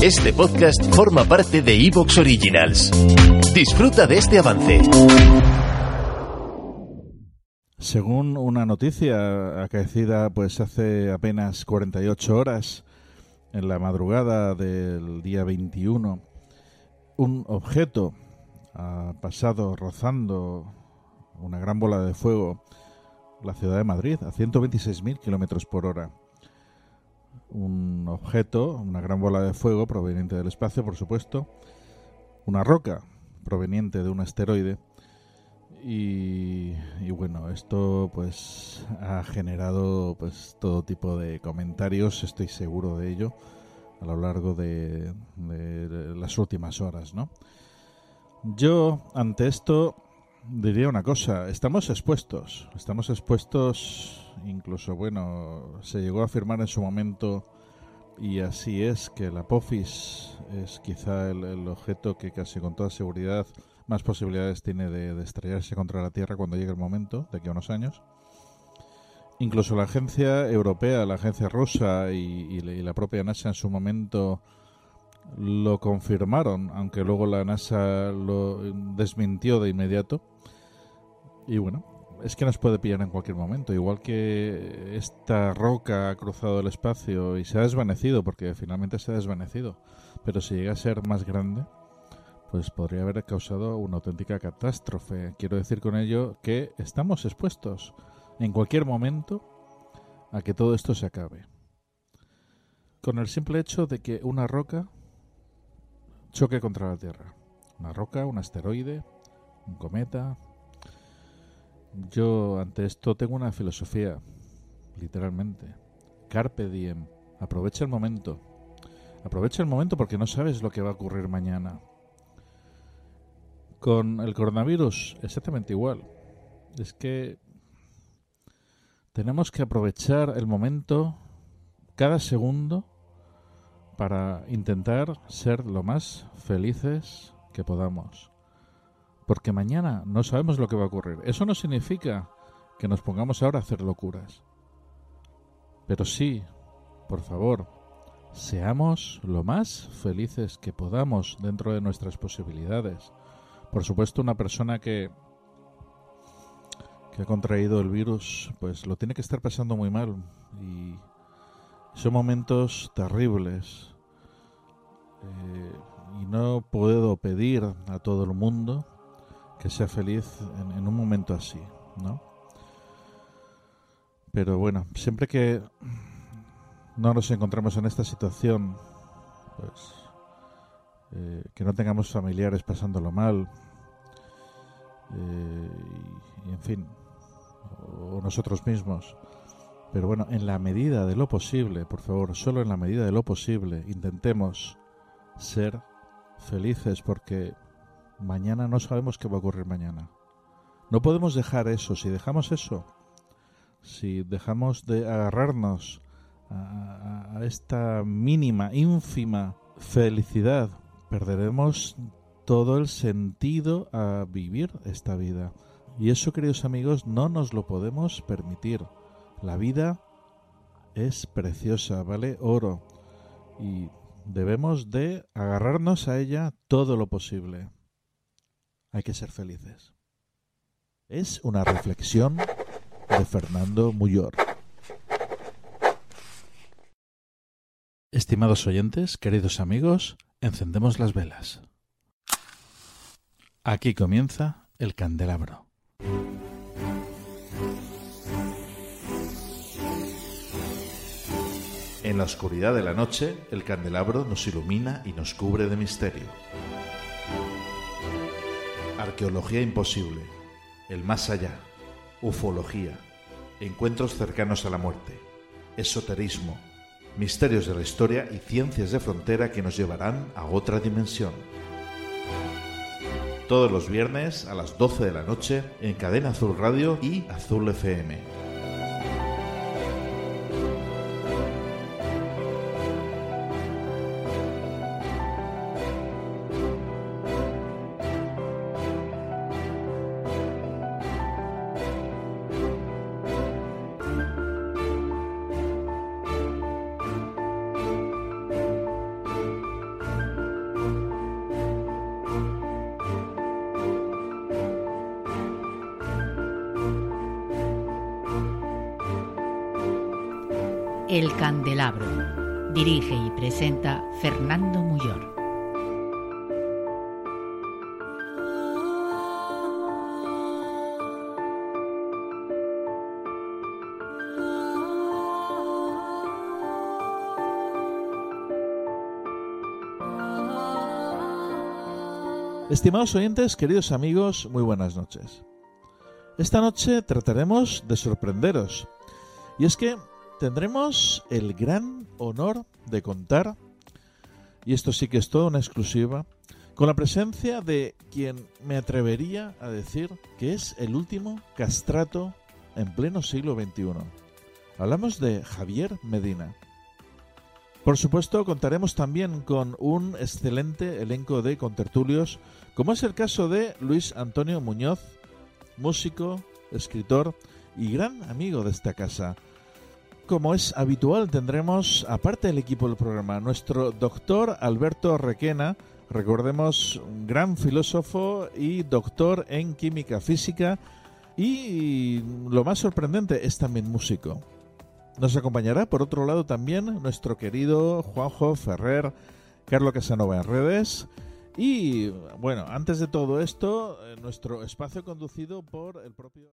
Este podcast forma parte de Evox Originals. Disfruta de este avance. Según una noticia acaecida pues hace apenas 48 horas, en la madrugada del día 21, un objeto ha pasado rozando una gran bola de fuego la ciudad de Madrid a 126.000 kilómetros por hora un objeto, una gran bola de fuego proveniente del espacio, por supuesto, una roca proveniente de un asteroide. Y, bueno, esto pues ha generado pues todo tipo de comentarios, estoy seguro de ello, a lo largo de, de las últimas horas, ¿no? Yo ante esto diría una cosa, estamos expuestos, estamos expuestos incluso, bueno, se llegó a afirmar en su momento, y así es, que la Apophis es quizá el, objeto que casi con toda seguridad más posibilidades tiene de, estrellarse contra la Tierra cuando llegue el momento, de aquí a unos años. Incluso la agencia europea, la agencia rusa y, la propia NASA en su momento lo confirmaron, aunque luego la NASA lo desmintió de inmediato. Y bueno, es que nos puede pillar en cualquier momento. Igual que esta roca ha cruzado el espacio y se ha desvanecido, porque finalmente se ha desvanecido. Pero si llega a ser más grande, pues podría haber causado una auténtica catástrofe. Quiero decir con ello que estamos expuestos en cualquier momento a que todo esto se acabe. Con el simple hecho de que una roca choque contra la Tierra. Una roca, un asteroide, un cometa, yo ante esto tengo una filosofía, literalmente. Carpe diem. Aprovecha el momento. Aprovecha el momento porque no sabes lo que va a ocurrir mañana. Con el coronavirus, exactamente igual. Es que tenemos que aprovechar el momento, cada segundo, para intentar ser lo más felices que podamos porque mañana no sabemos lo que va a ocurrir. Eso no significa que nos pongamos ahora a hacer locuras. Pero sí, por favor, seamos lo más felices que podamos dentro de nuestras posibilidades. Por supuesto, una persona que que ha contraído el virus, pues lo tiene que estar pasando muy mal y son momentos terribles. Eh, y no puedo pedir a todo el mundo que sea feliz en, un momento así, ¿no? Pero bueno, siempre que no nos encontramos en esta situación, pues eh, que no tengamos familiares pasándolo mal, eh, y, en fin, o nosotros mismos. Pero bueno, en la medida de lo posible, por favor, solo en la medida de lo posible, intentemos ser felices porque Mañana no sabemos qué va a ocurrir mañana. No podemos dejar eso. Si dejamos eso, si dejamos de agarrarnos a, esta mínima, ínfima felicidad, perderemos todo el sentido a vivir esta vida. Y eso, queridos amigos, no nos lo podemos permitir. La vida es preciosa, vale oro. Y debemos de agarrarnos a ella todo lo posible hay que ser felices. Es una reflexión de Fernando Muyor. Estimados oyentes, queridos amigos, encendemos las velas. Aquí comienza el candelabro. La oscuridad de la noche, el candelabro nos ilumina y nos cubre de misterio. Arqueología imposible, el más allá, ufología, encuentros cercanos a la muerte, esoterismo, misterios de la historia y ciencias de frontera que nos llevarán a otra dimensión. Todos los viernes a las 12 de la noche en Cadena Azul Radio y Azul FM. El Candelabro. Dirige y presenta Fernando Muyor. Estimados oyentes, queridos amigos, muy buenas noches. Esta noche trataremos de sorprenderos. Y es que tendremos el gran honor de contar, y esto sí que es toda una exclusiva, con la presencia de quien me atrevería a decir que es el último castrato en pleno siglo XXI. Hablamos de Javier Medina. Por supuesto, contaremos también con un excelente elenco de contertulios, como es el caso de Luis Antonio Muñoz, músico, escritor y gran amigo de esta casa. Como es habitual, tendremos, aparte del equipo del programa, nuestro doctor Alberto Requena, recordemos, un gran filósofo y doctor en química física, y lo más sorprendente es también músico. Nos acompañará, por otro lado, también nuestro querido Juanjo Ferrer, Carlos Casanova en redes. Y bueno, antes de todo esto, eh, nuestro espacio conducido por el propio.